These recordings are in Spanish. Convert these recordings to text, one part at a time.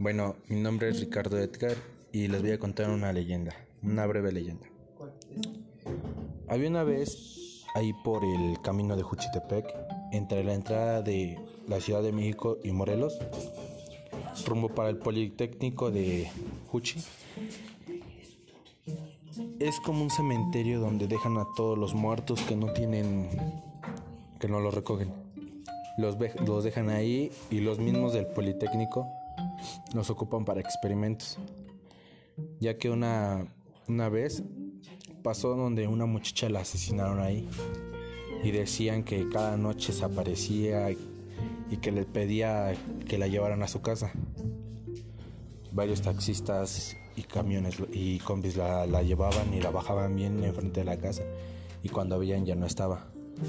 Bueno, mi nombre es Ricardo Edgar y les voy a contar una leyenda, una breve leyenda. Había una vez ahí por el camino de Juchitepec, entre la entrada de la Ciudad de México y Morelos, rumbo para el Politécnico de Juchi. Es como un cementerio donde dejan a todos los muertos que no tienen, que no los recogen. Los, los dejan ahí y los mismos del Politécnico los ocupan para experimentos. Ya que una, una vez pasó donde una muchacha la asesinaron ahí y decían que cada noche se aparecía y que le pedía que la llevaran a su casa. Varios taxistas y camiones y combis la, la llevaban y la bajaban bien enfrente de la casa y cuando veían ya no estaba.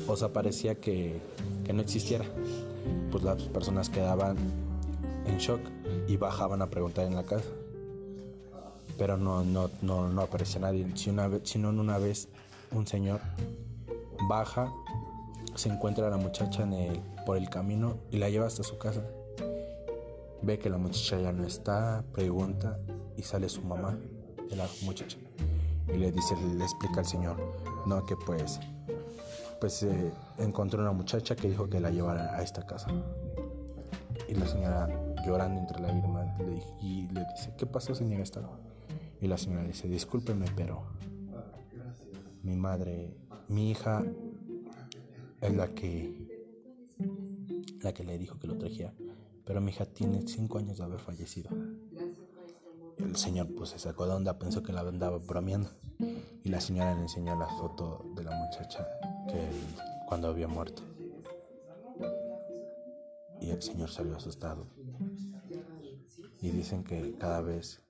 O sea, parecía que, que no existiera. Pues las personas quedaban en shock y bajaban a preguntar en la casa. Pero no, no, no, no aparece nadie. Si una vez, sino una vez un señor baja, se encuentra a la muchacha en el, por el camino y la lleva hasta su casa. Ve que la muchacha ya no está, pregunta y sale su mamá de la muchacha. Y le dice, le explica al señor, no, que pues, pues eh, encontró una muchacha que dijo que la llevara a esta casa. Y la señora llorando entre lágrimas le, y le dice, ¿qué pasó señora esta? Y la señora dice, discúlpeme, pero mi madre, mi hija es la que la que le dijo que lo trajera, pero mi hija tiene cinco años de haber fallecido. El señor pues se sacó de onda, pensó que la andaba bromeando y la señora le enseñó la foto de la muchacha que cuando había muerto y el señor salió asustado. Y dicen que cada vez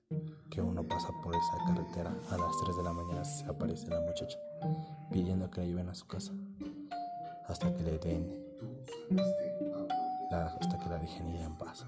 que uno pasa por esa carretera a las 3 de la mañana se aparece la muchacha pidiendo que la lleven a su casa hasta que le den la, hasta que la dejen ir en paz.